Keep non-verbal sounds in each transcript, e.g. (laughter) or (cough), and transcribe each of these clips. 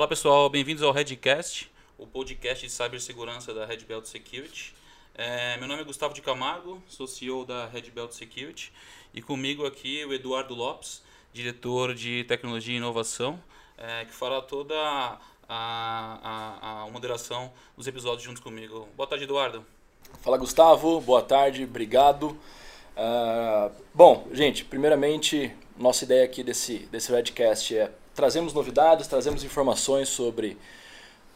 Olá pessoal, bem-vindos ao Redcast, o podcast de cibersegurança da Red Belt Security. É, meu nome é Gustavo de Camargo, sou CEO da Red Belt Security e comigo aqui o Eduardo Lopes, diretor de tecnologia e inovação, é, que fará toda a, a, a, moderação dos episódios junto comigo. Boa tarde, Eduardo. Fala, Gustavo. Boa tarde, obrigado. Uh, bom, gente, primeiramente, nossa ideia aqui desse, desse Redcast é trazemos novidades, trazemos informações sobre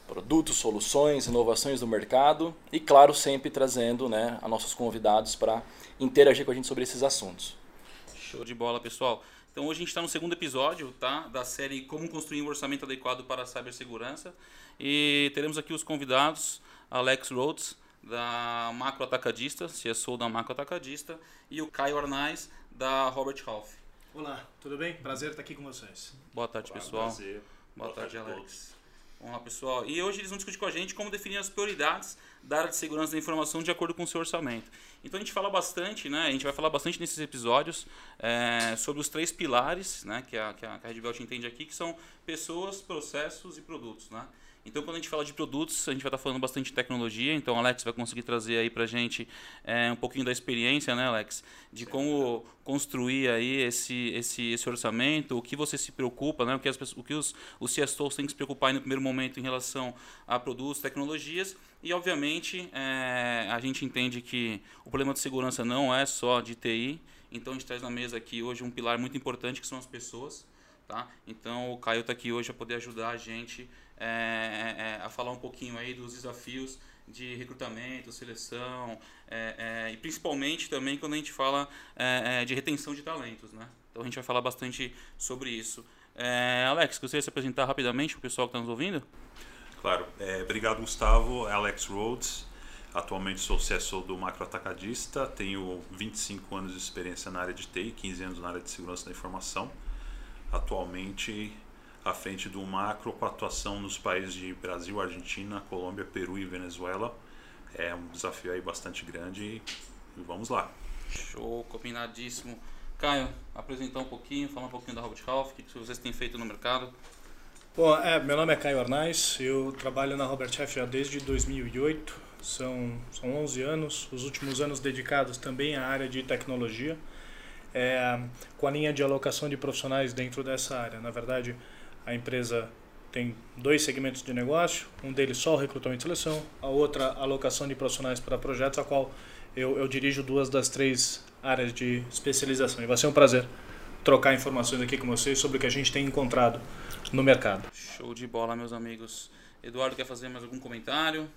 produtos, soluções, inovações do mercado e, claro, sempre trazendo né, a nossos convidados para interagir com a gente sobre esses assuntos. Show de bola, pessoal. Então hoje a gente está no segundo episódio tá, da série Como Construir um Orçamento Adequado para a Cibersegurança e teremos aqui os convidados Alex Rhodes, da Macro Atacadista, CSO da Macro Atacadista, e o Caio Arnaz, da Robert Half. Olá, tudo bem? Prazer estar aqui com vocês. Boa tarde, Olá, pessoal. Prazer. Boa, Boa tarde, tarde Alex. Vamos lá, pessoal. E hoje eles vão discutir com a gente como definir as prioridades da área de segurança da informação de acordo com o seu orçamento. Então a gente fala bastante, né? A gente vai falar bastante nesses episódios é, sobre os três pilares, né? Que a, que a Red Belt entende aqui, que são pessoas, processos e produtos, né? Então, quando a gente fala de produtos, a gente vai estar falando bastante de tecnologia. Então, Alex vai conseguir trazer aí para a gente é, um pouquinho da experiência, né, Alex? De como construir aí esse, esse, esse orçamento, o que você se preocupa, né? O que, as, o que os, os CSOs têm que se preocupar no primeiro momento em relação a produtos, tecnologias. E, obviamente, é, a gente entende que o problema de segurança não é só de TI. Então, a gente traz na mesa aqui hoje um pilar muito importante que são as pessoas. Tá? Então, o Caio está aqui hoje para poder ajudar a gente é, é, é, a falar um pouquinho aí dos desafios de recrutamento, seleção é, é, e principalmente também quando a gente fala de retenção de talentos, né? Então a gente vai falar bastante sobre isso. Alex, gostaria de se apresentar rapidamente para o pessoal que está nos ouvindo? Claro. obrigado, Gustavo. Alex Rhodes. Atualmente sou CSO do Macro Atacadista, tenho 25 anos de experiência na área de TI, 15 anos na área de segurança da informação. Atualmente à frente do macro com atuação nos países de Brasil, Argentina, Colômbia, Peru e Venezuela. É um desafio aí bastante grande e vamos lá. Show, combinadíssimo. Caio, apresentar um pouquinho, falar um pouquinho da Robert Half, o que vocês têm feito no mercado. Bom, é, meu nome é Caio Arnaz, eu trabalho na Robert Half já desde 2008, são, são 11 anos, os últimos anos dedicados também à área de tecnologia, é, com a linha de alocação de profissionais dentro dessa área. Na verdade, a empresa tem dois segmentos de negócio, um deles só o recrutamento e seleção, a outra alocação de profissionais para projetos, a qual eu, eu dirijo duas das três áreas de especialização. E vai ser um prazer trocar informações aqui com vocês sobre o que a gente tem encontrado no mercado. Show de bola, meus amigos. Eduardo, quer fazer mais algum comentário?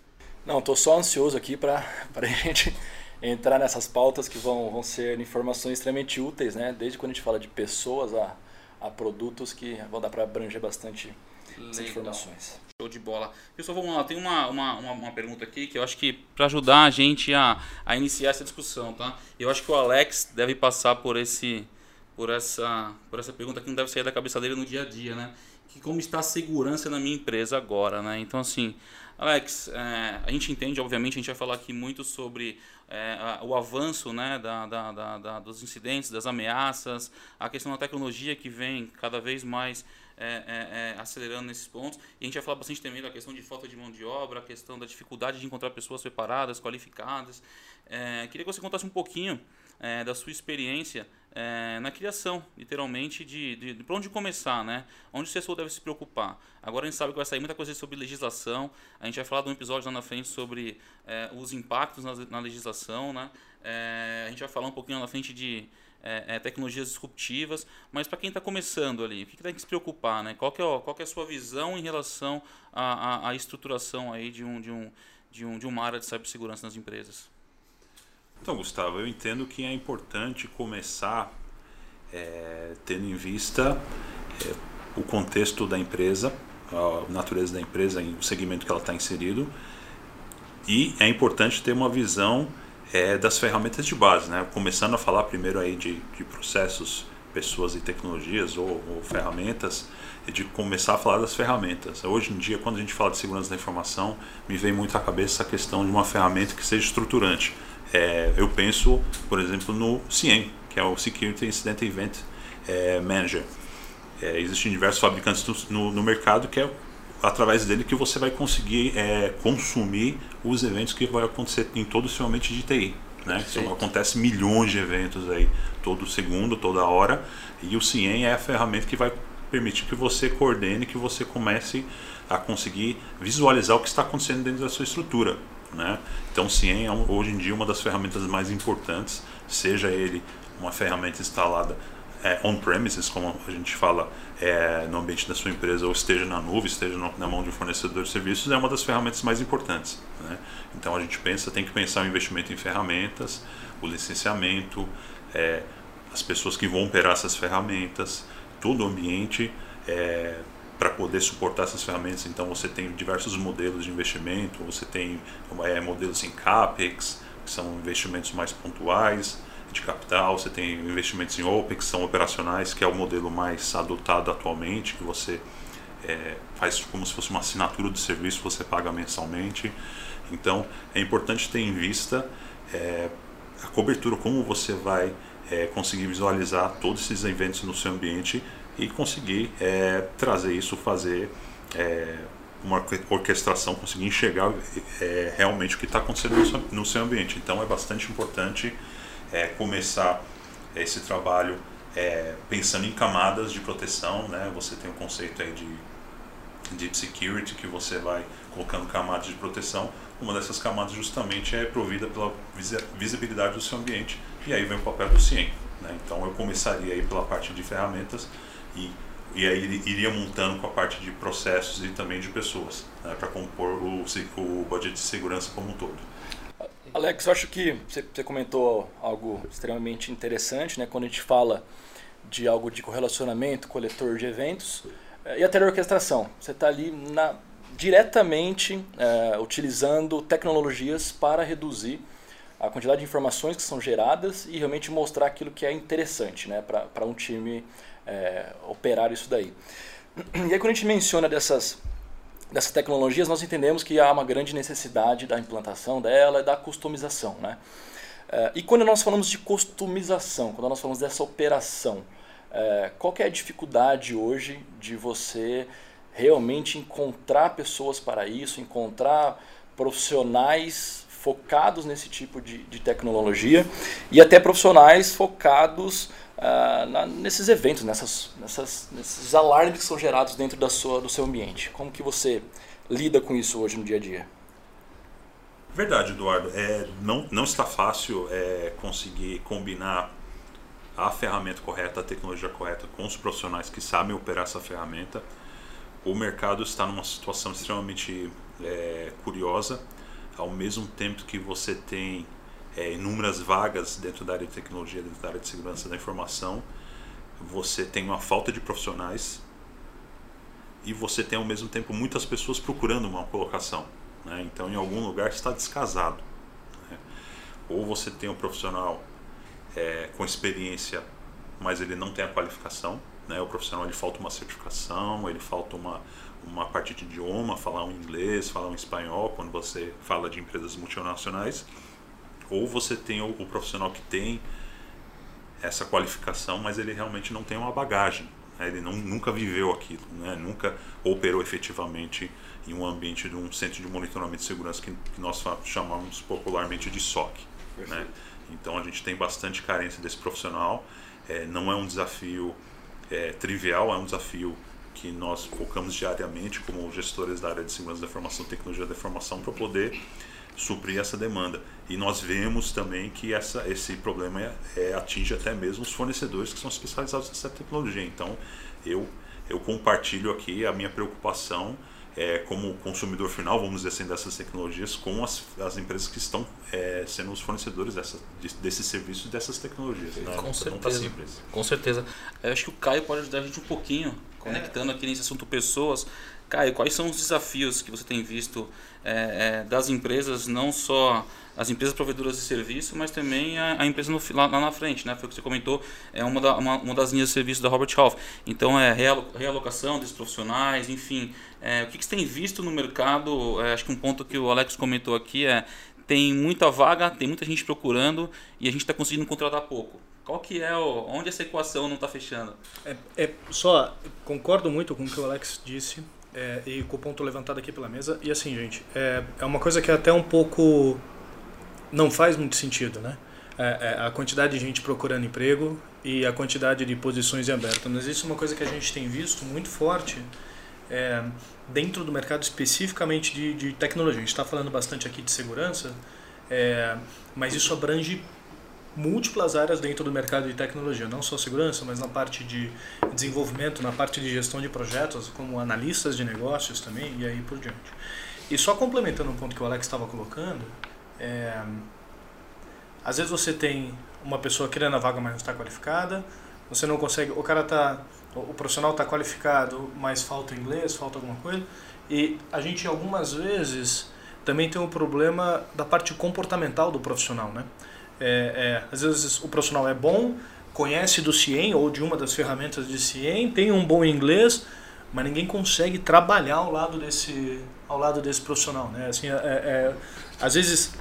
Não, estou só ansioso aqui para (laughs) a gente entrar nessas pautas que vão, vão ser informações extremamente úteis, né? Desde quando a gente fala de pessoas a a produtos que vão dar para abranger bastante informações. Show de bola. Pessoal, vamos lá. Tem uma, uma, uma, uma pergunta aqui que eu acho que para ajudar a gente a, a iniciar essa discussão, tá? Eu acho que o Alex deve passar por esse por essa por essa pergunta que não deve sair da cabeça dele no dia a dia, né? Que como está a segurança na minha empresa agora, né? Então assim, Alex, é, a gente entende, obviamente, a gente vai falar aqui muito sobre é, o avanço né, da, da, da, da, dos incidentes, das ameaças, a questão da tecnologia que vem cada vez mais é, é, é, acelerando nesses pontos. E a gente vai falar bastante também da questão de falta de mão de obra, a questão da dificuldade de encontrar pessoas preparadas, qualificadas. É, queria que você contasse um pouquinho da sua experiência é, na criação, literalmente, de, de, de para onde começar, né? Onde o CSO deve se preocupar. Agora a gente sabe que vai sair muita coisa sobre legislação, a gente vai falar de um episódio lá na frente sobre é, os impactos na, na legislação, né? É, a gente vai falar um pouquinho lá na frente de é, é, tecnologias disruptivas, mas para quem está começando ali, o que, que, tem que se preocupar, né? Qual que é, ó, qual que é a sua visão em relação à, à, à estruturação aí de, um, de, um, de, um, de uma área de cibersegurança nas empresas? Então, Gustavo, eu entendo que é importante começar é, tendo em vista é, o contexto da empresa, a natureza da empresa, o segmento que ela está inserido, e é importante ter uma visão é, das ferramentas de base, né? Começando a falar primeiro aí de, de processos, pessoas e tecnologias ou, ou ferramentas, e de começar a falar das ferramentas. Hoje em dia, quando a gente fala de segurança da informação, me vem muito à cabeça a questão de uma ferramenta que seja estruturante é, eu penso, por exemplo, no CIEM, que é o Security Incident Event é, Manager. É, existem diversos fabricantes no, no, mercado que é através dele que você vai conseguir é, consumir os eventos que vai acontecer em todo o seu ambiente de TI. Né? Então, acontece milhões de eventos aí todo segundo, toda hora, e o CIEM é a ferramenta que vai permitir que você coordene, que você comece a conseguir visualizar o que está acontecendo dentro da sua estrutura. Né? Então, o CIEM é hoje em dia uma das ferramentas mais importantes, seja ele uma ferramenta instalada é, on-premises, como a gente fala é, no ambiente da sua empresa, ou esteja na nuvem, esteja no, na mão de um fornecedor de serviços, é uma das ferramentas mais importantes. Né? Então a gente pensa, tem que pensar o investimento em ferramentas, o licenciamento, é, as pessoas que vão operar essas ferramentas, todo o ambiente é, para poder suportar essas ferramentas. Então você tem diversos modelos de investimento, você tem é, modelos em CAPEX, que são investimentos mais pontuais, de capital, você tem investimentos em OPEX, que são operacionais, que é o modelo mais adotado atualmente, que você é, faz como se fosse uma assinatura do serviço, você paga mensalmente. Então é importante ter em vista é, a cobertura, como você vai é, conseguir visualizar todos esses eventos no seu ambiente e conseguir é, trazer isso, fazer é, uma orquestração, conseguir enxergar é, realmente o que está acontecendo no seu, no seu ambiente. Então é bastante importante é, começar esse trabalho é, pensando em camadas de proteção, né? Você tem o um conceito aí de Deep Security que você vai colocando camadas de proteção. Uma dessas camadas justamente é provida pela visibilidade do seu ambiente e aí vem o papel do CIEM. Né? Então eu começaria aí pela parte de ferramentas e, e aí iria montando com a parte de processos e também de pessoas né? para compor o, o budget de segurança como um todo. Alex, eu acho que você, comentou algo extremamente interessante, né? Quando a gente fala de algo de correlacionamento, coletor de eventos eh, e até orquestração. Você está ali na, diretamente é, utilizando tecnologias para reduzir a quantidade de informações que são geradas e realmente mostrar aquilo que é interessante né, para um time é, operar isso daí. E aí quando a gente menciona dessas dessas tecnologias, nós entendemos que há uma grande necessidade da implantação dela e da customização. Né? Eh, e quando nós falamos de customização, quando nós falamos dessa operação, eh, qual é a dificuldade hoje de você realmente encontrar pessoas para isso, encontrar profissionais focados nesse tipo de, de tecnologia e até profissionais focados uh, na, nesses eventos, nessas, nessas, nesses alarmes que são gerados dentro da sua, do seu ambiente. Como que você lida com isso hoje no dia a dia? Verdade, Eduardo. É, não, não está fácil é, conseguir combinar a ferramenta correta, a tecnologia correta com os profissionais que sabem operar essa ferramenta. O mercado está numa situação extremamente é, curiosa ao mesmo tempo que você tem é, inúmeras vagas dentro da área de tecnologia, dentro da área de segurança da informação, você tem uma falta de profissionais e você tem ao mesmo tempo muitas pessoas procurando uma colocação. Né? Então, em algum lugar está descasado. Né? Ou você tem um profissional é, com experiência, mas ele não tem a qualificação. Né? O profissional ele falta uma certificação, ele falta uma, uma parte de idioma, falar um inglês, falar um espanhol, quando você fala de empresas multinacionais, ou você tem o, o profissional que tem essa qualificação, mas ele realmente não tem uma bagagem, né? ele não, nunca viveu aquilo, né? nunca operou efetivamente em um ambiente de um centro de monitoramento de segurança que, que nós chamamos popularmente de SOC. Né? Então a gente tem bastante carência desse profissional, é, não é um desafio é, trivial, é um desafio que nós focamos diariamente como gestores da área de segurança da informação e tecnologia da informação para poder suprir essa demanda. E nós vemos também que essa, esse problema é, é, atinge até mesmo os fornecedores que são especializados nessa tecnologia. Então, eu, eu compartilho aqui a minha preocupação é, como consumidor final, vamos dizer assim, dessas tecnologias com as, as empresas que estão é, sendo os fornecedores dessa, de, desses serviços e dessas tecnologias. Né? Com, certeza. Tá com certeza. Eu acho que o Caio pode ajudar a gente um pouquinho conectando aqui nesse assunto pessoas. Caio, quais são os desafios que você tem visto é, é, das empresas, não só as empresas provedoras de serviço, mas também a, a empresa no, lá, lá, na frente, né? Foi o que você comentou, é uma, da, uma, uma das linhas de serviço da Robert Half. Então, é realocação desses profissionais, enfim. É, o que, que você tem visto no mercado? É, acho que um ponto que o Alex comentou aqui é tem muita vaga, tem muita gente procurando e a gente está conseguindo contratar pouco. Qual que é o, onde essa equação não está fechando? É, é, só concordo muito com o que o Alex disse. É, e com o ponto levantado aqui pela mesa. E assim, gente, é, é uma coisa que até um pouco não faz muito sentido, né? É, é, a quantidade de gente procurando emprego e a quantidade de posições em aberto. Mas isso é uma coisa que a gente tem visto muito forte é, dentro do mercado especificamente de, de tecnologia. A gente está falando bastante aqui de segurança, é, mas isso abrange múltiplas áreas dentro do mercado de tecnologia, não só segurança, mas na parte de desenvolvimento, na parte de gestão de projetos, como analistas de negócios também, e aí por diante. E só complementando um ponto que o Alex estava colocando, é, às vezes você tem uma pessoa querendo a vaga, mas não está qualificada, você não consegue, o cara tá, o profissional está qualificado, mas falta inglês, falta alguma coisa, e a gente algumas vezes também tem um problema da parte comportamental do profissional, né? É, é, às vezes o profissional é bom, conhece do CIEM ou de uma das ferramentas de CIEM, tem um bom inglês, mas ninguém consegue trabalhar ao lado desse, ao lado desse profissional. Né? Assim, é, é, às vezes,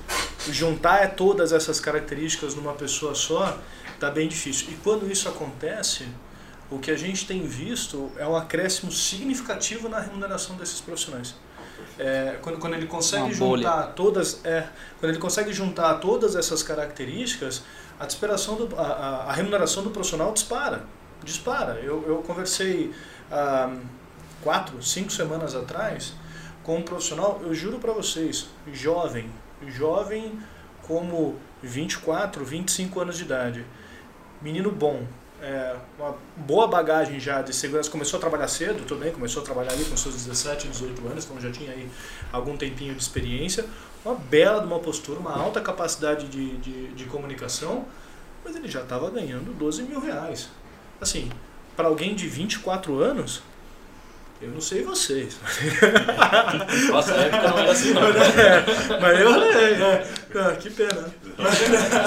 juntar todas essas características numa pessoa só está bem difícil. E quando isso acontece, o que a gente tem visto é um acréscimo significativo na remuneração desses profissionais. É, quando, quando ele consegue juntar todas é, quando ele consegue juntar todas essas características a do, a, a, remuneração do profissional dispara dispara. Eu, eu conversei há quatro cinco semanas atrás com um profissional eu juro para vocês jovem jovem como 24 25 anos de idade. Menino bom é, uma boa bagagem já de segurança. Começou a trabalhar cedo também, começou a trabalhar ali com seus 17, 18 anos, então já tinha aí algum tempinho de experiência. Uma bela de uma postura, uma alta capacidade de, de, de comunicação, mas ele já estava ganhando 12 mil reais. Assim, para alguém de 24 anos, eu não sei vocês. (laughs) Nossa época não era assim, não. (laughs) É, mas eu é, é, ah, que pena.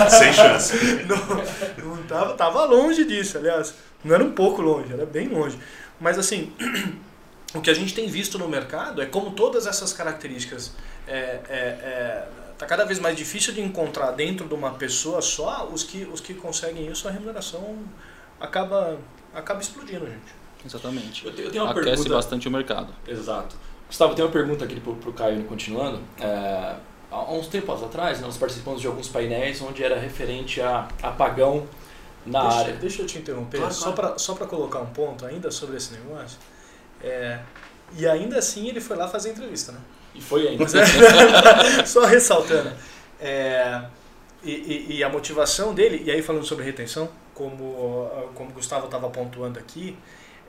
Sem chance. (laughs) Não, não tava, tava longe disso, aliás. Não era um pouco longe, era bem longe. Mas assim, (clears throat) o que a gente tem visto no mercado é como todas essas características é, é, é, tá cada vez mais difícil de encontrar dentro de uma pessoa só os que, os que conseguem isso, a remuneração acaba, acaba explodindo, gente. Exatamente. Eu tenho, eu tenho uma Aquece pergunta... bastante o mercado. Exato. Gustavo, tem uma pergunta aqui para o Caio, continuando. É, há uns tempos atrás, nós participamos de alguns painéis onde era referente a apagão na deixa, área. Deixa eu te interromper, claro, só para só colocar um ponto ainda sobre esse negócio. É, e ainda assim ele foi lá fazer entrevista, né? E foi ainda. É, (laughs) só ressaltando. É, e, e, e, a motivação dele, e aí falando sobre retenção, como, como o Gustavo estava pontuando aqui,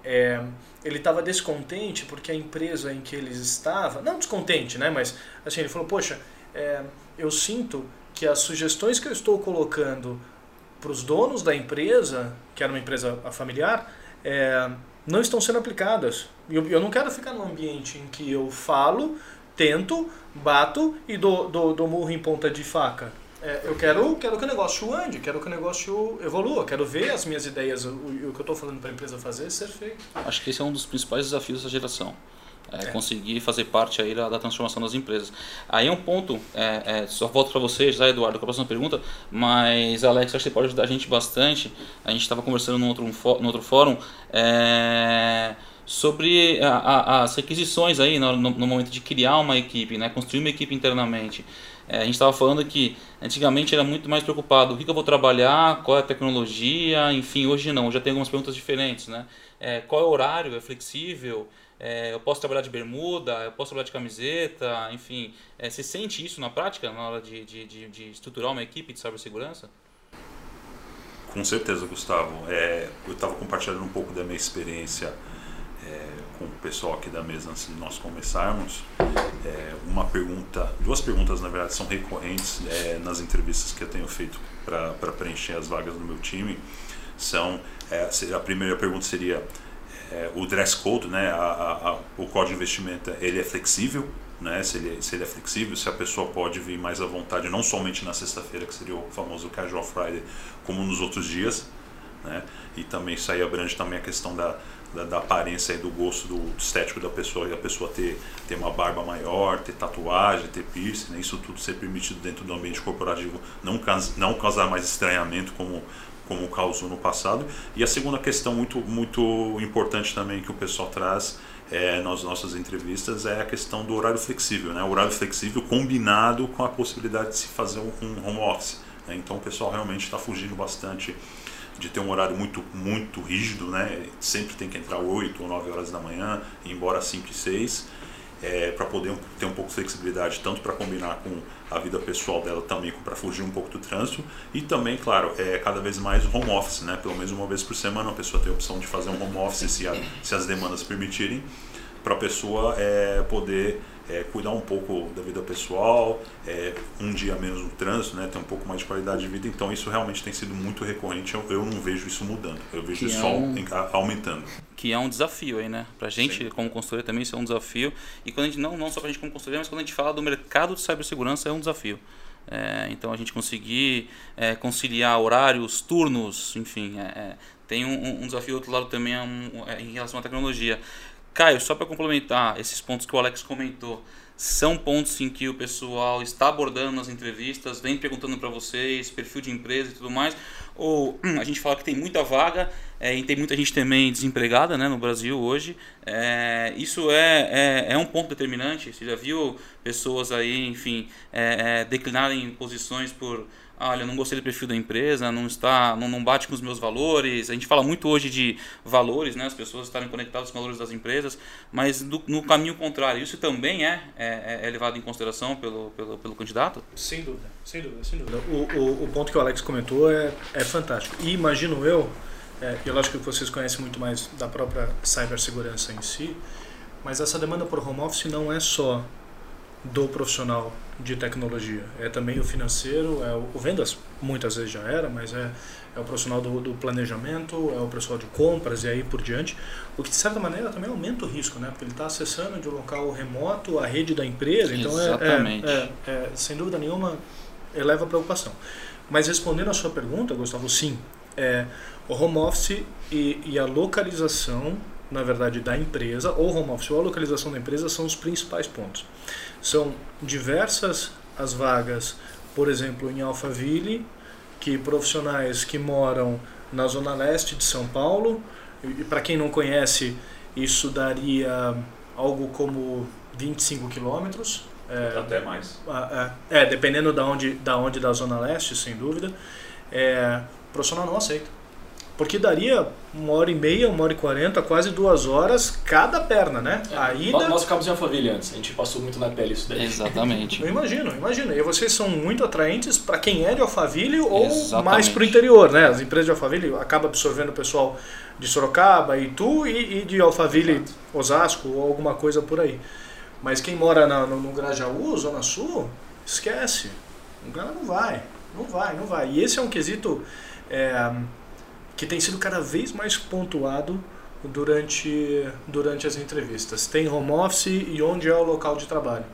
é, ele estava descontente porque a empresa em que ele estava, não descontente, né, mas assim, ele falou, poxa, é, eu sinto que as sugestões que eu estou colocando para os donos da empresa, que era uma empresa familiar, é, não estão sendo aplicadas. Eu, eu não quero ficar num ambiente em que eu falo, tento, bato e dou, dou, dou murro em ponta de faca. É, eu quero, quero que o negócio ande, quero que o negócio evolua, quero ver as minhas ideias, o, o que eu estou falando para a empresa fazer ser feito. Acho que esse é um dos principais desafios da geração. É, conseguir fazer parte aí da, da, transformação das empresas. Aí é um ponto, é, é, só volto para vocês, já Eduardo, com a próxima pergunta, mas Alex, acho que você pode ajudar a gente bastante. A gente estava conversando no outro, outro fórum é, sobre a, a, as requisições aí no, no, no, momento de criar uma equipe, né, construir uma equipe internamente. É, a gente estava falando que antigamente era muito mais preocupado o que, que, eu vou trabalhar, qual é a tecnologia, enfim, hoje não, já tem algumas perguntas diferentes, né? É, qual é o horário, é flexível, é, eu posso trabalhar de bermuda, eu posso trabalhar de camiseta, enfim. É, você sente isso na prática, na hora de, de, de, de estruturar uma equipe de cibersegurança? Com certeza, Gustavo. É, eu estava compartilhando um pouco da minha experiência com o pessoal aqui da mesa antes de nós começarmos. É, uma pergunta, duas perguntas na verdade são recorrentes é, nas entrevistas que eu tenho feito para preencher as vagas do meu time. São é, a primeira pergunta seria é, o dress code, né, a, a, a, o código de investimento, ele é flexível? Né, se, ele, se ele é flexível, se a pessoa pode vir mais à vontade, não somente na sexta-feira, que seria o famoso Casual Friday, como nos outros dias. Né, e também isso aí abrange também a questão da, da, da, aparência e do gosto do, do, estético da pessoa e a pessoa ter, ter uma barba maior, ter tatuagem, ter piercing, né? isso tudo ser permitido dentro do ambiente corporativo, não, não causar mais estranhamento como, como causou no passado. E a segunda questão muito, muito importante também que o pessoal traz é, nas nossas entrevistas é a questão do horário flexível, né? O horário flexível combinado com a possibilidade de se fazer um home office. Né? Então o pessoal realmente está fugindo bastante de ter um horário muito, muito rígido, né? Sempre tem que entrar 8 ou 9 horas da manhã, embora 5 e 6, é, para poder ter um pouco de flexibilidade, tanto para combinar com a vida pessoal dela também, para fugir um pouco do trânsito, e também, claro, é cada vez mais home office, né? Pelo menos uma vez por semana a pessoa tem a opção de fazer um home office se, a, se as demandas permitirem, para a pessoa é, poder é, cuidar um pouco da vida pessoal, é, um dia menos no trânsito, né, ter um pouco mais de qualidade de vida. Então isso realmente tem sido muito recorrente. Eu, eu não vejo isso mudando, eu vejo que isso é um, aumentando. Que é um desafio aí, né? Pra gente, Sim. como consultoria, também isso é um desafio. E quando a gente, não, não só pra gente como consultoria, mas quando a gente fala do mercado de cibersegurança, é um desafio. É, então a gente conseguir é, conciliar horários, turnos, enfim, é, tem um, um, desafio. Outro lado também um, é em relação à tecnologia. Caio, só para complementar esses pontos que o Alex comentou, são pontos em que o pessoal está abordando nas entrevistas, vem perguntando para vocês, perfil de empresa e tudo mais, ou hum, a gente fala que tem muita vaga é, e tem muita gente também desempregada né, no Brasil hoje. É, isso é, é, é, um ponto determinante. Você já viu pessoas aí, enfim, é, é, declinarem posições por olha, não gostei do perfil da empresa, não está, não, não bate com os meus valores. A gente fala muito hoje de valores, né? As pessoas estarem conectadas com os valores das empresas, mas do, no caminho contrário, isso também é, é, é, levado em consideração pelo, pelo, pelo candidato? Sem dúvida, sem dúvida, sem dúvida. O, o, o ponto que o Alex comentou é, é fantástico. E imagino eu, é, eu acho que vocês conhecem muito mais da própria cibersegurança em si, mas essa demanda por home office não é só do profissional de tecnologia. É também o financeiro, é o, vendas muitas vezes já era, mas é, é o profissional do, do, planejamento, é o pessoal de compras e aí por diante. O que de certa maneira também aumenta o risco, né? Porque ele está acessando de um local remoto a rede da empresa, então é, Exatamente. É, é, é, sem dúvida nenhuma eleva a preocupação. Mas respondendo a sua pergunta, Gustavo, sim, é, o home office e, e a localização, na verdade, da empresa, ou home office ou a localização da empresa são os principais pontos. São diversas as vagas, por exemplo, em Alphaville, que profissionais que moram na zona leste de São Paulo, e para quem não conhece, isso daria algo como 25 quilômetros. É, Até mais. É, é, dependendo da onde, da onde da zona leste, sem dúvida. É, profissional não aceita. Porque daria uma hora e meia, uma hora e quarenta, quase duas horas cada perna, né? É, a ida... Nós ficamos em Alphaville antes, a gente passou muito na pele isso daí. Exatamente. Eu imagino, imagino. E vocês são muito atraentes para quem é de Alphaville ou Exatamente. mais para o interior, né? As empresas de Alphaville acabam absorvendo o pessoal de Sorocaba, Itu e, e de Alphaville, Exato. Osasco ou alguma coisa por aí. Mas quem mora na, no, no Grajaú, Zona Sul, esquece. O cara não vai, não vai, não vai. E esse é um quesito... É, que tem sido cada vez mais pontuado durante, durante as entrevistas. Tem home office e onde é o local de trabalho.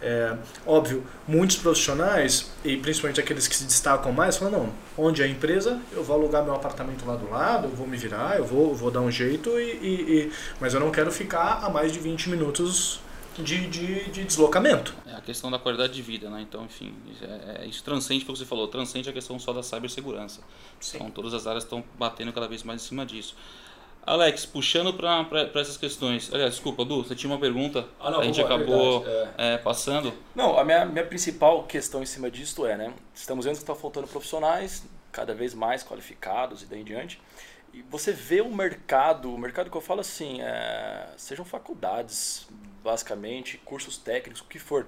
É, óbvio, muitos profissionais, e principalmente aqueles que se destacam mais, falam, não, onde é a empresa, eu vou alugar meu apartamento lá do lado, eu vou me virar, eu vou, vou dar um jeito, e, e, e mas eu não quero ficar a mais de 20 minutos de, de, de, deslocamento. É a questão da qualidade de vida, né? Então, enfim, é, é, isso transcende o que você falou, transcende a questão só da cibersegurança. Sim. Então, todas as áreas estão batendo cada vez mais em cima disso. Alex, puxando para essas questões. Aliás, desculpa, Du, você tinha uma pergunta, ah, não, a gente acabou é. É, passando. Não, a minha, minha principal questão em cima disso é, né? Estamos vendo que está faltando profissionais cada vez mais qualificados e daí em diante. E você vê o mercado, o mercado que eu falo assim, é, sejam faculdades, basicamente, cursos técnicos, o que for,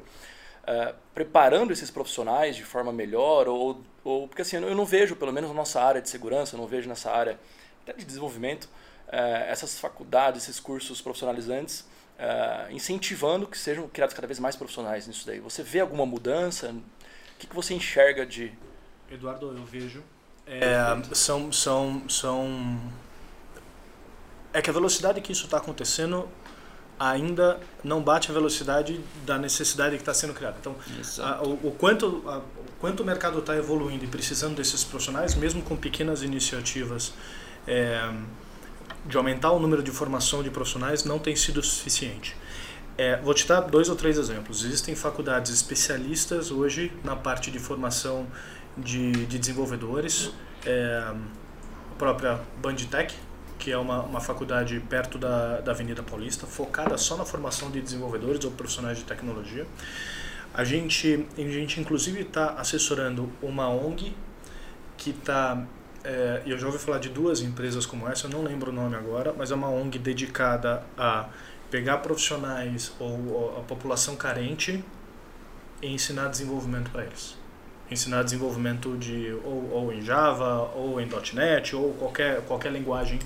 é, preparando esses profissionais de forma melhor, ou, ou porque assim, eu não vejo, pelo menos na nossa área de segurança, eu não vejo nessa área até de desenvolvimento, é, essas faculdades, esses cursos profissionalizantes, é, incentivando que sejam criados cada vez mais profissionais nisso daí. Você vê alguma mudança? O que, que você enxerga de... Eduardo, eu vejo é, são, são, são. É que a velocidade que isso está acontecendo ainda não bate a velocidade da necessidade que está sendo criada. Então, a, o, o, quanto, a, o quanto o mercado está evoluindo e precisando desses profissionais, mesmo com pequenas iniciativas é, de aumentar o número de formação de profissionais, não tem sido suficiente. É, vou te dar dois ou três exemplos. Existem faculdades especialistas hoje na parte de formação de, de desenvolvedores, é, a própria Banditech, que é uma, uma faculdade perto da, da Avenida Paulista, focada só na formação de desenvolvedores ou profissionais de tecnologia. A gente, a gente inclusive está assessorando uma ONG que está é, eu já ouvi falar de duas empresas como essa, eu não lembro o nome agora, mas é uma ONG dedicada a pegar profissionais ou, ou a população carente e ensinar desenvolvimento para eles. Ensinar desenvolvimento de ou, ou em Java, ou em .NET, ou qualquer, qualquer linguagem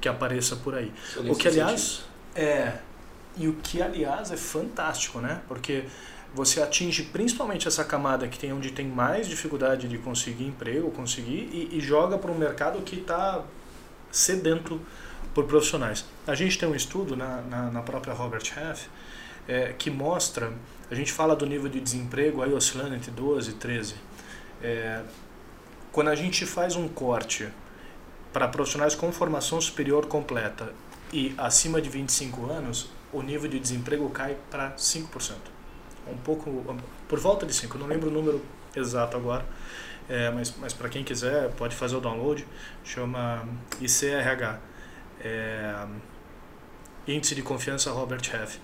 que apareça por aí. o que, aliás, é... E o que, aliás, é fantástico, né? Porque você atinge principalmente essa camada que tem onde tem mais dificuldade de conseguir emprego, conseguir e, e joga para um mercado que está sedento por profissionais. A gente tem um estudo na, na, na própria Robert Half é, que mostra, a gente fala do nível de desemprego aí oscilando entre 12 e 13. É, quando a gente faz um corte para profissionais com formação superior completa e acima de 25 anos, o nível de desemprego cai para 5% um pouco por volta de 5, não lembro o número exato agora, é, mas, mas para quem quiser pode fazer o download, chama ICRH, é, Índice de Confiança Robert Half.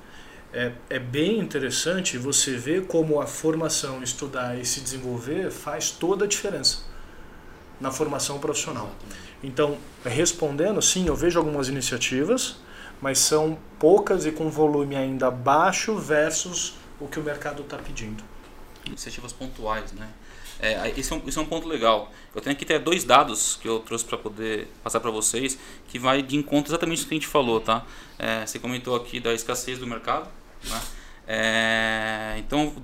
É, é bem interessante você ver como a formação, estudar e se desenvolver faz toda a diferença na formação profissional. Então, respondendo, sim, eu vejo algumas iniciativas, mas são poucas e com volume ainda baixo versus o que o mercado está pedindo. Iniciativas pontuais, né? É, isso, é um, isso é um ponto legal. Eu tenho aqui até dois dados que eu trouxe para poder passar para vocês, que vai de encontro exatamente o que a gente falou, tá? É, você comentou aqui da escassez do mercado, né? É, então,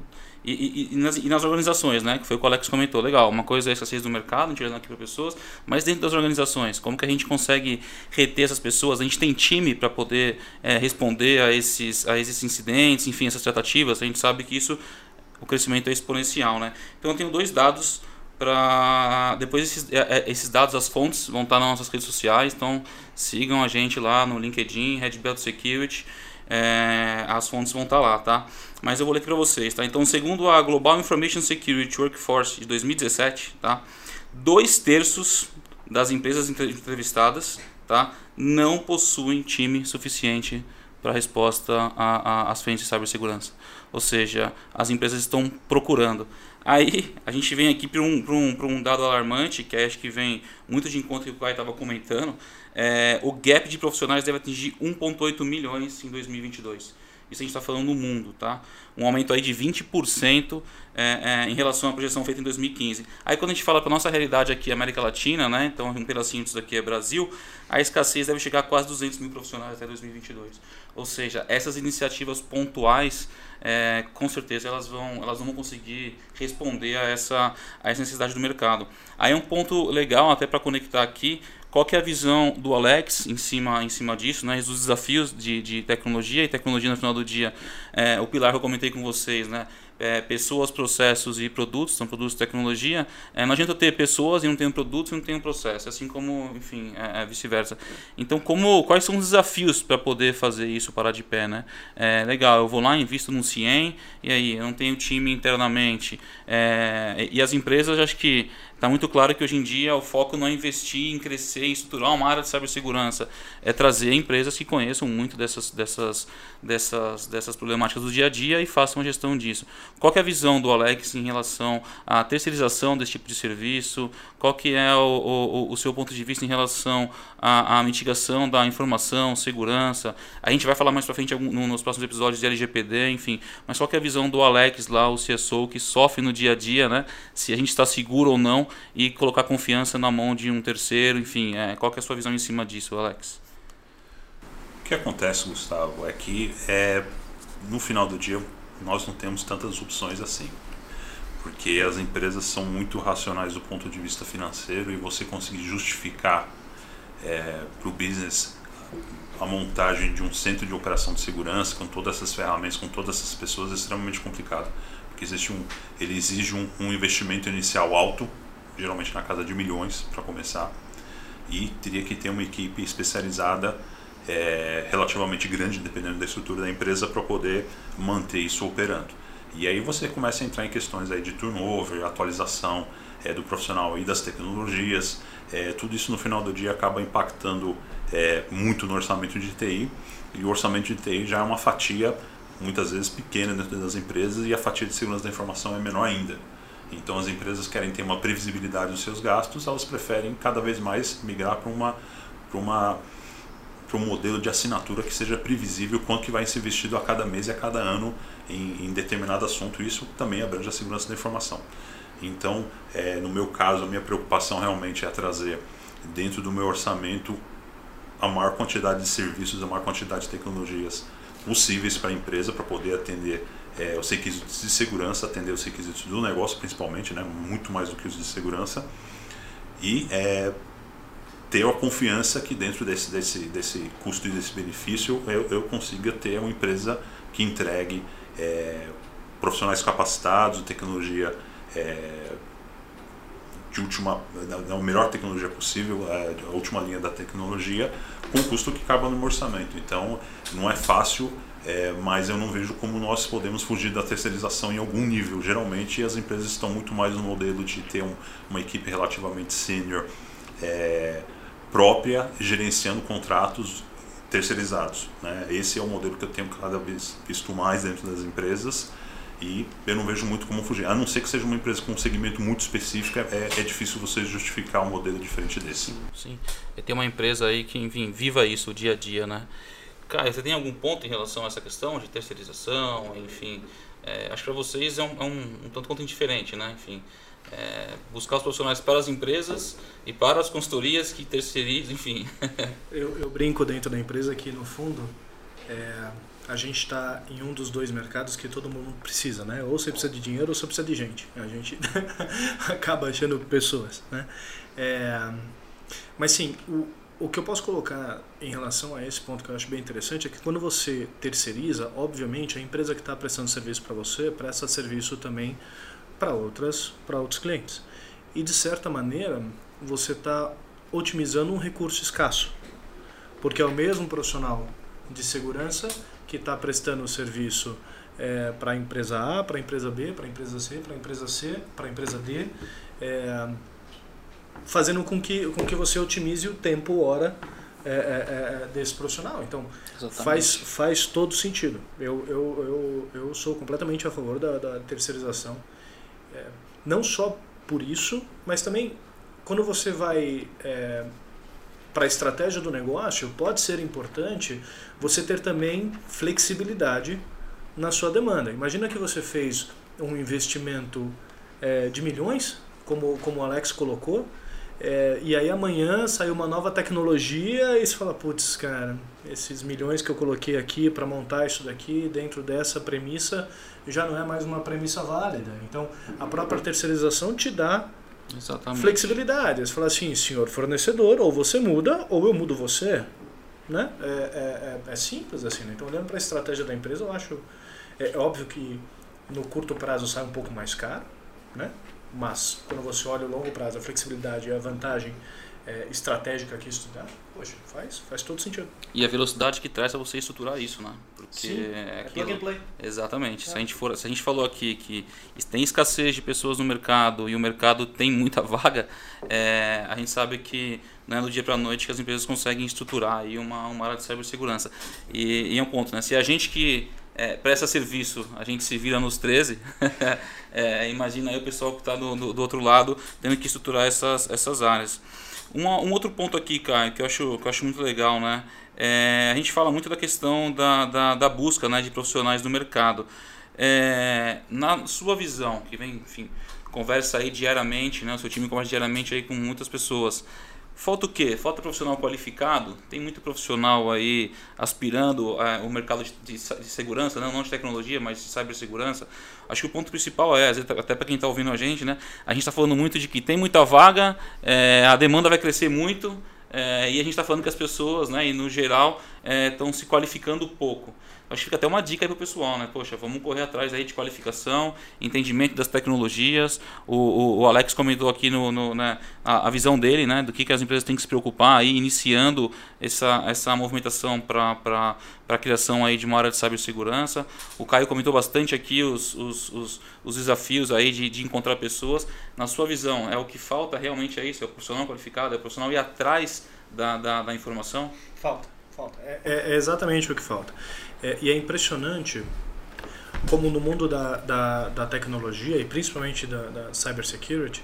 e, e, e, nas, e, nas, organizações, né? Que foi o que o Alex comentou. Legal, uma coisa é escassez do mercado, olhando aqui para pessoas, mas dentro das organizações, como que a gente consegue reter essas pessoas? A gente tem time para poder é, responder a esses, a esses incidentes, enfim, essas tratativas. A gente sabe que isso, o crescimento é exponencial, né? Então eu tenho dois dados para depois esses, é, é, esses dados, as fontes vão estar nas nossas redes sociais, então sigam a gente lá no LinkedIn, Red Belt Security é, as fontes vão estar lá, tá? Mas eu vou ler para vocês, tá? Então, segundo a Global Information Security Workforce de 2017, tá? Dois terços das empresas entrevistadas, tá? Não possuem time suficiente para resposta às frentes de cibersegurança. Ou seja, as empresas estão procurando. Aí a gente vem aqui para um, um, um dado alarmante, que acho que vem muito de encontro que o Kai estava comentando. É, o gap de profissionais deve atingir 1,8 milhões em 2022. Isso a gente está falando no mundo, tá? Um aumento aí de 20% é, é, em relação à projeção feita em 2015. Aí quando a gente fala para nossa realidade aqui, América Latina, né? Então um pedacinho disso daqui é Brasil, a escassez deve chegar a quase 200 mil profissionais até 2022. Ou seja, essas iniciativas pontuais, é, com certeza elas vão, elas vão conseguir responder a essa, a essa necessidade do mercado. Aí um ponto legal até para conectar aqui, qual que é a visão do Alex em cima, em cima disso, né? Os desafios de, de tecnologia e tecnologia no final do dia. É, o pilar que eu comentei com vocês, né? É, pessoas, processos e produtos, são produtos de tecnologia, é, não adianta ter pessoas e não ter um produto e não ter um processo, assim como, enfim, é, é vice-versa. Então, como, quais são os desafios para poder fazer isso parar de pé, né? É, legal, eu vou lá, invisto num CIEM, e aí, eu não tenho time internamente. É, e as empresas, acho que Está muito claro que hoje em dia o foco não é investir em crescer, em estruturar uma área de cibersegurança, é trazer empresas que conheçam muito dessas, dessas, dessas, dessas problemáticas do dia a dia e façam a gestão disso. Qual é a visão do Alex em relação à terceirização desse tipo de serviço? Qual que é o, o, o seu ponto de vista em relação à, à, mitigação da informação, segurança? A gente vai falar mais para frente nos próximos episódios de LGPD, enfim. Mas qual que é a visão do Alex lá, o CSO, que sofre no dia a dia, né? Se a gente está seguro ou não e colocar confiança na mão de um terceiro, enfim, é, qual é a sua visão em cima disso, Alex? O que acontece, Gustavo, é que é, no final do dia nós não temos tantas opções assim. Porque as empresas são muito racionais do ponto de vista financeiro e você conseguir justificar é, para o business a montagem de um centro de operação de segurança com todas essas ferramentas, com todas essas pessoas é extremamente complicado. Porque existe um, ele exige um, um investimento inicial alto geralmente na casa de milhões para começar, e teria que ter uma equipe especializada é, relativamente grande, dependendo da estrutura da empresa, para poder manter isso operando. E aí você começa a entrar em questões aí de turnover, atualização é, do profissional e das tecnologias. É, tudo isso no final do dia acaba impactando é, muito no orçamento de TI e o orçamento de TI já é uma fatia muitas vezes pequena dentro das empresas e a fatia de segurança da informação é menor ainda. Então as empresas querem ter uma previsibilidade dos seus gastos, elas preferem cada vez mais migrar para uma uma para um modelo de assinatura que seja previsível quanto que vai ser investido a cada mês e a cada ano em, em determinado assunto. Isso também abrange a segurança da informação. Então, é, no meu caso, a minha preocupação realmente é trazer dentro do meu orçamento a maior quantidade de serviços, a maior quantidade de tecnologias possíveis para a empresa para poder atender é, os requisitos de segurança, atender os requisitos do negócio principalmente, né, muito mais do que os de segurança, e é, ter a confiança que dentro desse, desse, desse custo e desse benefício eu, eu consiga ter uma empresa que entregue é, profissionais capacitados, tecnologia é, de última, da, melhor tecnologia possível, é, a última linha da tecnologia, com custo que cabe no orçamento. Então não é fácil, é, mas eu não vejo como nós podemos fugir da terceirização em algum nível. Geralmente as empresas estão muito mais no modelo de ter um, uma equipe relativamente sênior. É, própria gerenciando contratos terceirizados. Né? Esse é o modelo que eu tenho cada vez visto mais dentro das empresas e eu não vejo muito como fugir. A não ser que seja uma empresa com um segmento muito específico, é, é difícil você justificar um modelo diferente desse. Sim, sim. Tem uma empresa aí que, enfim, viva isso o dia a dia, né? Caio, você tem algum ponto em relação a essa questão de terceirização, enfim? É, acho que para vocês é um, é um, um tanto quanto indiferente, né? Enfim, é, buscar os profissionais para as empresas e para as consultorias que terceirizam, enfim. (laughs) eu, eu, brinco dentro da empresa que, no fundo, é, a gente está em um dos dois mercados que todo mundo precisa, né? Ou você precisa de dinheiro ou você precisa de gente. A gente (laughs) acaba achando pessoas, né? É, mas sim, o, o que eu posso colocar em relação a esse ponto que eu acho bem interessante é que quando você terceiriza, obviamente a empresa que está prestando serviço para você presta serviço também para outras para outros clientes e de certa maneira você está otimizando um recurso escasso porque é o mesmo profissional de segurança que está prestando o serviço é, para a empresa A, para a empresa B, para a empresa C, para a empresa C, para a empresa D, é, fazendo com que, com que você otimize o tempo hora é, é, é desse profissional. Então, faz, faz todo sentido. Eu, eu, eu, eu sou completamente a favor da, da terceirização. É, não só por isso, mas também quando você vai é, para a estratégia do negócio, pode ser importante você ter também flexibilidade na sua demanda. Imagina que você fez um investimento é, de milhões, como, como o Alex colocou, é, e aí amanhã saiu uma nova tecnologia e você fala, putz, cara, esses milhões que eu coloquei aqui para montar isso daqui dentro dessa premissa já não é mais uma premissa válida. Então, a própria terceirização te dá Exatamente. flexibilidade. Você fala assim, senhor fornecedor, ou você muda ou eu mudo você. Né? É, é, é, é simples assim. Né? Então, olhando para a estratégia da empresa, eu acho. É óbvio que no curto prazo sai um pouco mais caro, né? mas quando você olha o longo prazo, a flexibilidade e a vantagem é, estratégica que isso dá, poxa, faz, faz todo sentido. E a velocidade que traz é você estruturar isso, né? Porque Sim, é, aquilo, plug and play. Exatamente. É. Se, a gente for, se a gente falou aqui que tem escassez de pessoas no mercado e o mercado tem muita (laughs) vaga, é, a gente sabe que não é do dia para a noite que as empresas conseguem estruturar aí uma, uma área de cibersegurança. E, e é um ponto, né? Se a gente que é, presta serviço, a gente se vira nos 13, (laughs) é, imagina aí o pessoal que está do, do, do outro lado tendo que estruturar essas, essas áreas. Um, um outro ponto aqui, Caio, que eu acho, que eu acho muito legal, né? É, a gente fala muito da questão da, da, da busca né, de profissionais no mercado. É, na sua visão, que vem, enfim, conversa aí diariamente, né? O seu time conversa diariamente aí com muitas pessoas. Falta o quê? Falta profissional qualificado? Tem muito profissional aí aspirando é, o mercado de, segurança, né? não de tecnologia, mas de cibersegurança. Acho que o ponto principal é, até para quem está ouvindo a gente, né? a gente está falando muito de que tem muita vaga, é, a demanda vai crescer muito, é, e a gente está falando que as pessoas, né, e no geral, estão é, se qualificando pouco. Acho que fica até uma dica aí pro pessoal, né? Poxa, vamos correr atrás aí de qualificação, entendimento das tecnologias. O, o, o Alex comentou aqui no, no né, a, a, visão dele, né? Do que, que as empresas têm que se preocupar aí, iniciando essa, essa movimentação para a criação aí de uma área de cibersegurança. O Caio comentou bastante aqui os, os, os, os desafios aí de, de encontrar pessoas. Na sua visão, é o que falta realmente é isso? É o profissional qualificado? É o profissional ir atrás da, da, da informação? Falta, falta. É, é, é exatamente o que falta. É, e é impressionante como no mundo da, da, da tecnologia e principalmente da, da cybersecurity,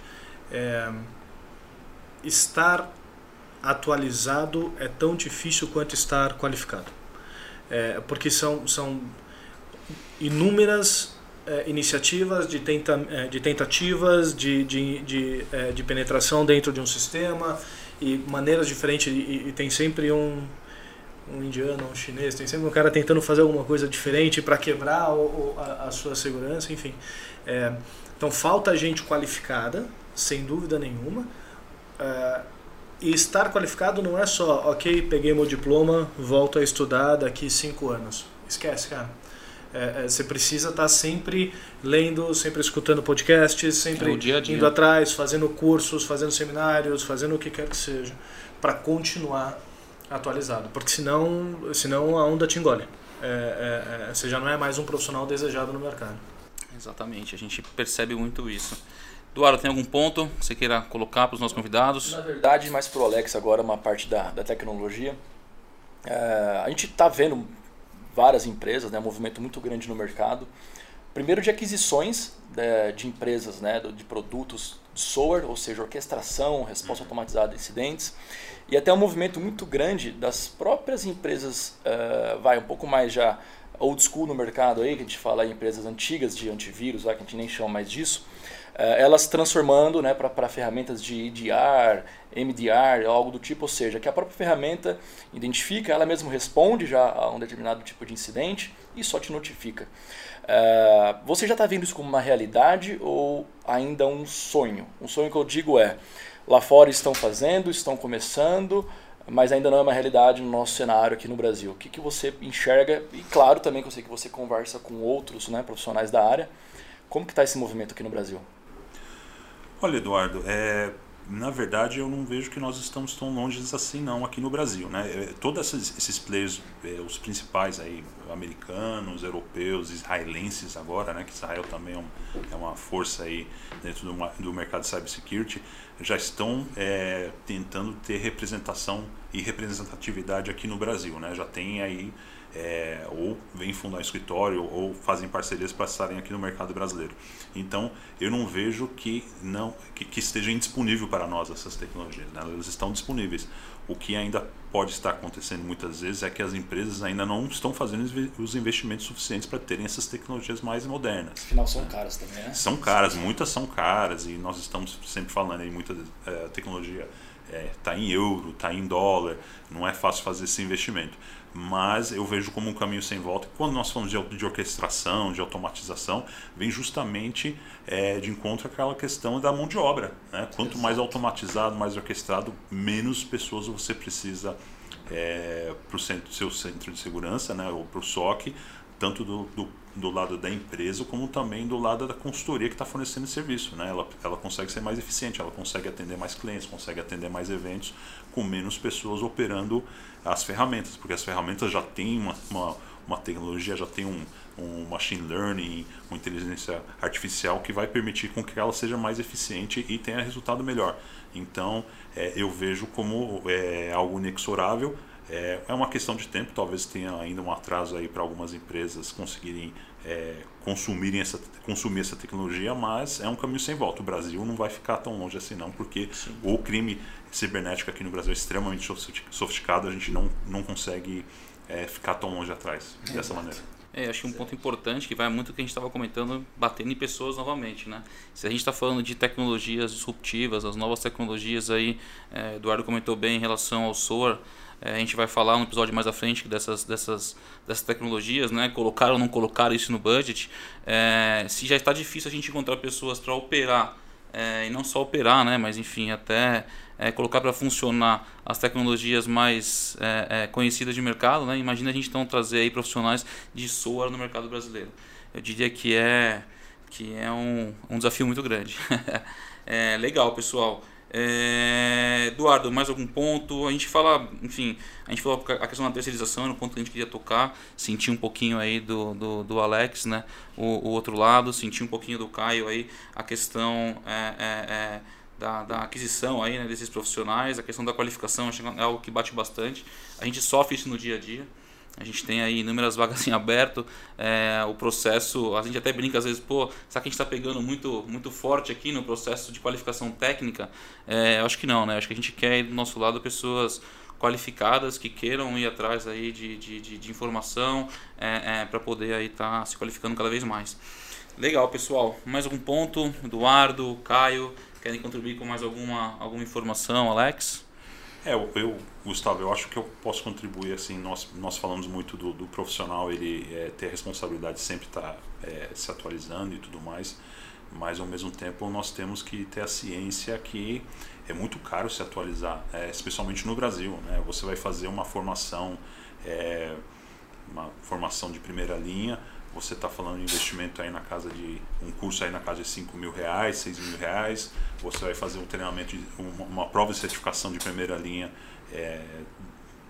é, estar atualizado é tão difícil quanto estar qualificado. É, porque são, são inúmeras iniciativas de, tenta, de tentativas de, de, de, de penetração dentro de um sistema e maneiras diferentes e, e tem sempre um um indiano, um chinês, tem sempre um cara tentando fazer alguma coisa diferente para quebrar o, a, a, sua segurança, enfim. É, então falta gente qualificada, sem dúvida nenhuma. É, e estar qualificado não é só, ok, peguei meu diploma, volto a estudar daqui cinco anos. Esquece, cara. É, é, você precisa estar tá sempre lendo, sempre escutando podcasts, sempre é dia dia. indo atrás, fazendo cursos, fazendo seminários, fazendo o que quer que seja, para continuar atualizado, porque senão, senão a onda te engole. É, é, é, você já não é mais um profissional desejado no mercado. Exatamente, a gente percebe muito isso. Eduardo, tem algum ponto que você queira colocar para os nossos convidados? Na verdade, mais para o Alex agora, uma parte da, da tecnologia. É, a gente está vendo várias empresas, né, um movimento muito grande no mercado. Primeiro de aquisições de, né, de empresas, né, de produtos software, ou seja, orquestração, resposta automatizada a incidentes. E até um movimento muito grande das próprias empresas, uh, vai um pouco mais já old school no mercado aí, que a gente fala em empresas antigas de antivírus, lá, que a gente nem chama mais disso, uh, elas transformando né, para ferramentas de EDR, MDR, algo do tipo, ou seja, que a própria ferramenta identifica, ela mesma responde já a um determinado tipo de incidente e só te notifica. Uh, você já está vendo isso como uma realidade ou ainda um sonho? Um sonho que eu digo é, Lá fora estão fazendo, estão começando, mas ainda não é uma realidade no nosso cenário aqui no Brasil. O que, que você enxerga? E claro também que eu sei que você conversa com outros né, profissionais da área. Como que está esse movimento aqui no Brasil? Olha, Eduardo, é, na verdade eu não vejo que nós estamos tão longe assim não aqui no Brasil, né? É, todos esses, players, é, os principais aí, americanos, europeus, israelenses agora, né? Que Israel também é, é uma força aí dentro do, do mercado de cybersecurity, já estão é, tentando ter representação e representatividade aqui no Brasil, né? Já tem aí é, ou vêm fundar escritório ou fazem parcerias para estarem aqui no mercado brasileiro. Então, eu não vejo que não que, que esteja indisponível para nós essas tecnologias. Né? Elas estão disponíveis. O que ainda pode estar acontecendo muitas vezes é que as empresas ainda não estão fazendo os investimentos suficientes para terem essas tecnologias mais modernas. Afinal, são caras também, né? São caras, muitas são caras e nós estamos sempre falando aí muita é, tecnologia está é, em euro, está em dólar, não é fácil fazer esse investimento mas eu vejo como um caminho sem volta. Quando nós falamos de, de orquestração, de automatização, vem justamente é, de encontro aquela questão da mão de obra. Né? Quanto mais automatizado, mais orquestrado, menos pessoas você precisa é, para o seu centro de segurança, né? ou para o SOC, tanto do, do, do, lado da empresa como também do lado da consultoria que está fornecendo serviço. Né? Ela, ela consegue ser mais eficiente, ela consegue atender mais clientes, consegue atender mais eventos com menos pessoas operando as ferramentas, porque as ferramentas já têm uma, uma, uma tecnologia, já tem um, um machine learning, uma inteligência artificial que vai permitir com que ela seja mais eficiente e tenha resultado melhor. Então, é, eu vejo como é, algo inexorável. É, é uma questão de tempo, talvez tenha ainda um atraso aí para algumas empresas conseguirem é, consumirem essa, consumir essa tecnologia, mas é um caminho sem volta. O Brasil não vai ficar tão longe assim não, porque Sim. o crime cibernético aqui no Brasil é extremamente sofisticado, a gente não, não consegue é, ficar tão longe atrás dessa maneira. É, acho que um ponto importante que vai muito o que a gente estava comentando, batendo em pessoas novamente, né? Se a gente está falando de tecnologias disruptivas, as novas tecnologias aí, é, Eduardo comentou bem em relação ao SOAR, é, a gente vai falar no episódio mais à frente dessas, dessas, dessas tecnologias, né? Colocar ou não colocar isso no budget. É, se já está difícil a gente encontrar pessoas para operar é, e não só operar, né, mas enfim, até é, colocar para funcionar as tecnologias mais é, é, conhecidas de mercado. Né? Imagina a gente então trazer aí profissionais de software no mercado brasileiro. Eu diria que é, que é um, um desafio muito grande. (laughs) é, legal, pessoal. É, Eduardo, mais algum ponto? A gente fala, enfim, a gente falou a questão da terceirização, era um ponto que a gente queria tocar, sentir um pouquinho aí do, do, do Alex, né? O, o, outro lado, sentir um pouquinho do Caio aí, a questão é, é, é da, da, aquisição aí, né, desses profissionais, a questão da qualificação é algo que bate bastante. A gente sofre isso no dia a dia. A gente tem aí inúmeras vagas (laughs) em aberto. É, o processo, a gente até brinca às vezes, pô, será que a gente está pegando muito, muito forte aqui no processo de qualificação técnica? É, acho que não, né? Acho que a gente quer do nosso lado pessoas qualificadas que queiram ir atrás aí de, de, de, de informação é, é para poder aí estar tá se qualificando cada vez mais. Legal, pessoal. Mais algum ponto? Eduardo, Caio, querem contribuir com mais alguma, alguma informação, Alex? É, eu, Gustavo, eu acho que eu posso contribuir assim. Nós, nós falamos muito do, do profissional, ele é, ter a responsabilidade de sempre estar tá, é, se atualizando e tudo mais, mas ao mesmo tempo nós temos que ter a ciência que é muito caro se atualizar, é, especialmente no Brasil. Né? Você vai fazer uma formação, é, uma formação de primeira linha você está falando de investimento aí na casa de um curso aí na casa de 5 mil reais, 6 mil reais, você vai fazer um treinamento, uma, prova de certificação de primeira linha é,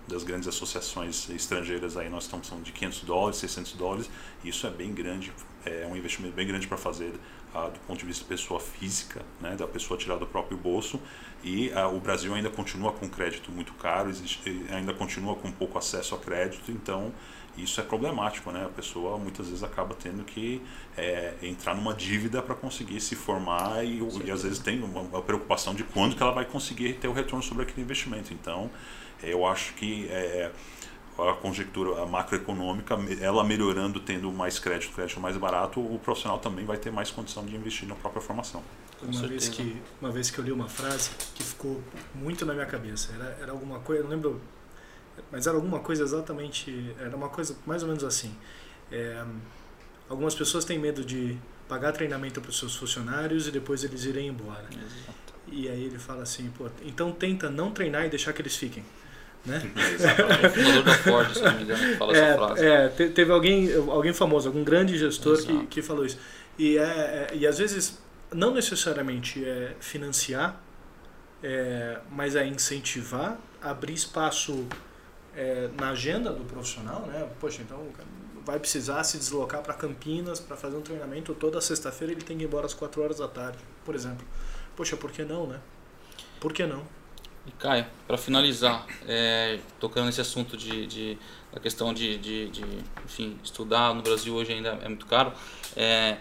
das grandes associações estrangeiras aí nós estamos falando de 500 dólares, 600 dólares, isso é bem grande, é um investimento bem grande para fazer ah, do ponto de vista pessoa física, né, da pessoa tirar do próprio bolso e ah, o Brasil ainda continua com crédito muito caro, existe, ainda continua com pouco acesso a crédito, então isso é problemático, né? A pessoa muitas vezes acaba tendo que é, entrar numa dívida para conseguir se formar e, e, às vezes tem uma, uma, preocupação de quando que ela vai conseguir ter o retorno sobre aquele investimento. Então, eu acho que é, a conjectura a macroeconômica, ela melhorando, tendo mais crédito, crédito mais barato, o profissional também vai ter mais condição de investir na própria formação. Uma vez, que, uma vez que eu li uma frase que ficou muito na minha cabeça, era, era alguma coisa, eu não lembro mas era alguma coisa exatamente, era uma coisa mais ou menos assim. É, algumas pessoas têm medo de pagar treinamento para os seus funcionários e depois eles irem embora. Exato. E aí ele fala assim, pô, então tenta não treinar e deixar que eles fiquem. Né? o fundador da Ford, se não me engano, fala é, essa frase. É, teve alguém, alguém famoso, algum grande gestor que, que falou isso. E, é, é, e às vezes, não necessariamente é financiar, é, mas é incentivar, abrir espaço é, na agenda do profissional, né? Poxa, então vai precisar se deslocar para Campinas para fazer um treinamento toda sexta-feira ele tem que ir embora às 4 horas da tarde, por exemplo. Poxa, por que não, né? Por que não? E Caio, para finalizar, é, tocando nesse assunto de, de da questão de, de, de, enfim, estudar no Brasil hoje ainda é muito caro, é,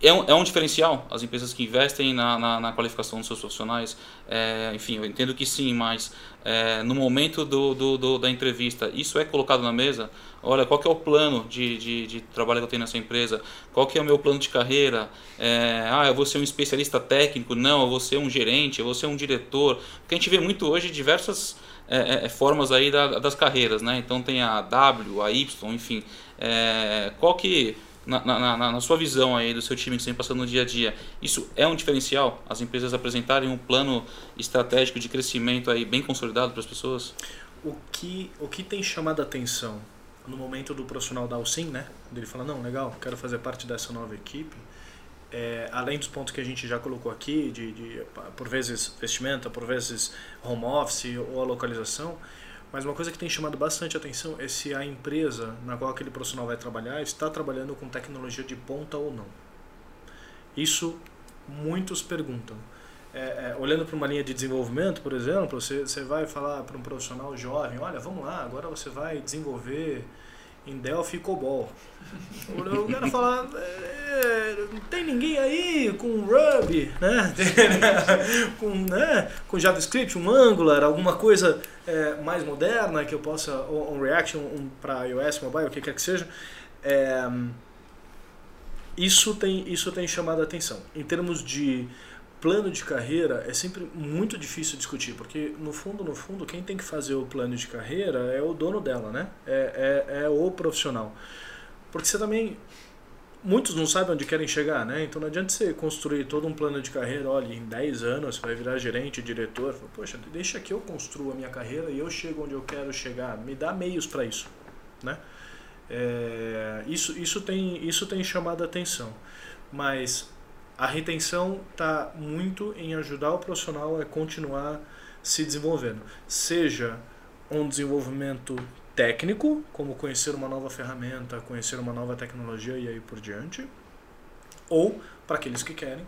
é um, é um diferencial as empresas que investem na, na, na qualificação dos seus profissionais. É, enfim, eu entendo que sim, mas é, no momento do, do, do, da entrevista, isso é colocado na mesa? Olha, qual é o plano de, de, de trabalho que eu tenho nessa empresa? Qual é o meu plano de carreira? É, ah, eu vou ser um especialista técnico? Não, eu vou ser um gerente, eu vou ser um diretor. Porque a gente vê muito hoje diversas é, é formas aí da, das carreiras, né? Então tem a W, a Y, enfim. É, qual que na, na, na, sua visão aí do seu time que você vem passando no dia a dia, isso é um diferencial? As empresas apresentarem um plano estratégico de crescimento aí bem consolidado para as pessoas? O que, o que tem chamado a atenção no momento do profissional dar o sim, né? Ele fala, não, legal, quero fazer parte dessa nova equipe. É, além dos pontos que a gente já colocou aqui, de, de por vezes vestimenta, por vezes home office ou a localização, mas uma coisa que tem chamado bastante atenção é se a empresa na qual aquele profissional vai trabalhar está trabalhando com tecnologia de ponta ou não. Isso muitos perguntam. É, é, olhando para uma linha de desenvolvimento, por exemplo, você, você vai falar para um profissional jovem, olha, vamos lá, agora você vai desenvolver em Delphi e COBOL. O cara fala, é, não tem ninguém aí com Ruby, né? (laughs) com, né? com JavaScript, um Angular, alguma coisa é, mais moderna que eu possa, ou um React um, para iOS, mobile, o que quer que seja. É, isso, tem, isso tem chamado a atenção. Em termos de plano de carreira é sempre muito difícil discutir, porque no fundo, no fundo, quem tem que fazer o plano de carreira é o dono dela, né? É, é, é o profissional. Porque você também muitos não sabem onde querem chegar, né? Então não adianta você construir todo um plano de carreira, olha, em 10 anos você vai virar gerente, diretor. Poxa, deixa que eu construa a minha carreira e eu chego onde eu quero chegar. Me dá meios para isso, né? É, isso, isso, tem, isso tem chamado a atenção. Mas a retenção está muito em ajudar o profissional a continuar se desenvolvendo. Seja um desenvolvimento técnico, como conhecer uma nova ferramenta, conhecer uma nova tecnologia e aí por diante, ou para aqueles que querem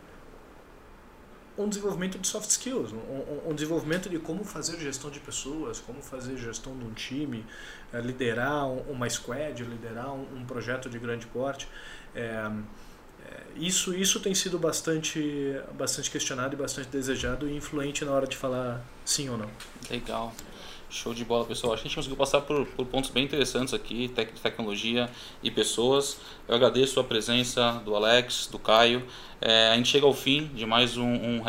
um desenvolvimento de soft skills, um, um, desenvolvimento de como fazer gestão de pessoas, como fazer gestão de um time, é, liderar uma squad, liderar um, projeto de grande porte. É, isso, isso tem sido bastante, bastante questionado e bastante desejado e influente na hora de falar sim ou não. Legal. Show de bola, pessoal. Acho que a gente conseguiu passar por, por pontos bem interessantes aqui, tec tecnologia e pessoas. Eu agradeço a presença do Alex, do Caio. É, a gente chega ao fim de mais um, um.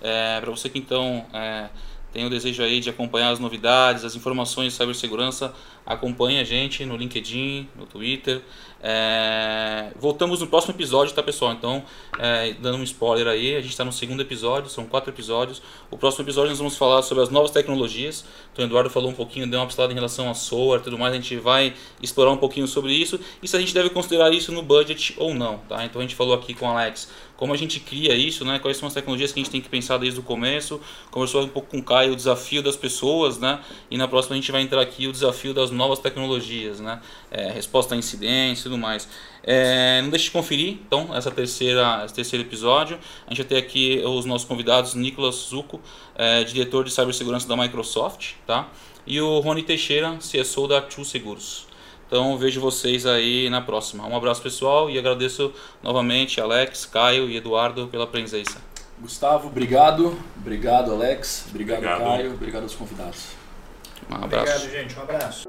É, Para você que então é, tem o desejo aí de acompanhar as novidades, as informações de cibersegurança, acompanhe a gente no LinkedIn, no Twitter. É... Voltamos no próximo episódio, tá pessoal? Então, é, dando um spoiler aí, a gente está no segundo episódio, são quatro episódios. O próximo episódio nós vamos falar sobre as novas tecnologias. Então, o Eduardo falou um pouquinho, deu uma pincelada em relação a software e tudo mais. A gente vai explorar um pouquinho sobre isso e se a gente deve considerar isso no budget ou não, tá? Então, a gente falou aqui com o Alex como a gente cria isso, né? Quais são as tecnologias que a gente tem que pensar desde o começo. Conversou um pouco com o Caio o desafio das pessoas, né? E na próxima a gente vai entrar aqui o desafio das novas tecnologias, né? É, resposta a incidentes e tudo mais. É, não deixe de conferir, então, essa terceira, esse terceiro episódio. A gente vai ter aqui os nossos convidados, Nicolas Zucco, é, diretor de cibersegurança da Microsoft, tá? E o Rony Teixeira, CSO da True Seguros. Então vejo vocês aí na próxima. Um abraço pessoal e agradeço novamente Alex, Caio e Eduardo pela presença. Gustavo, obrigado. Obrigado, Alex. Obrigado, obrigado. Caio. Obrigado aos convidados. Um abraço. Obrigado, gente. Um abraço.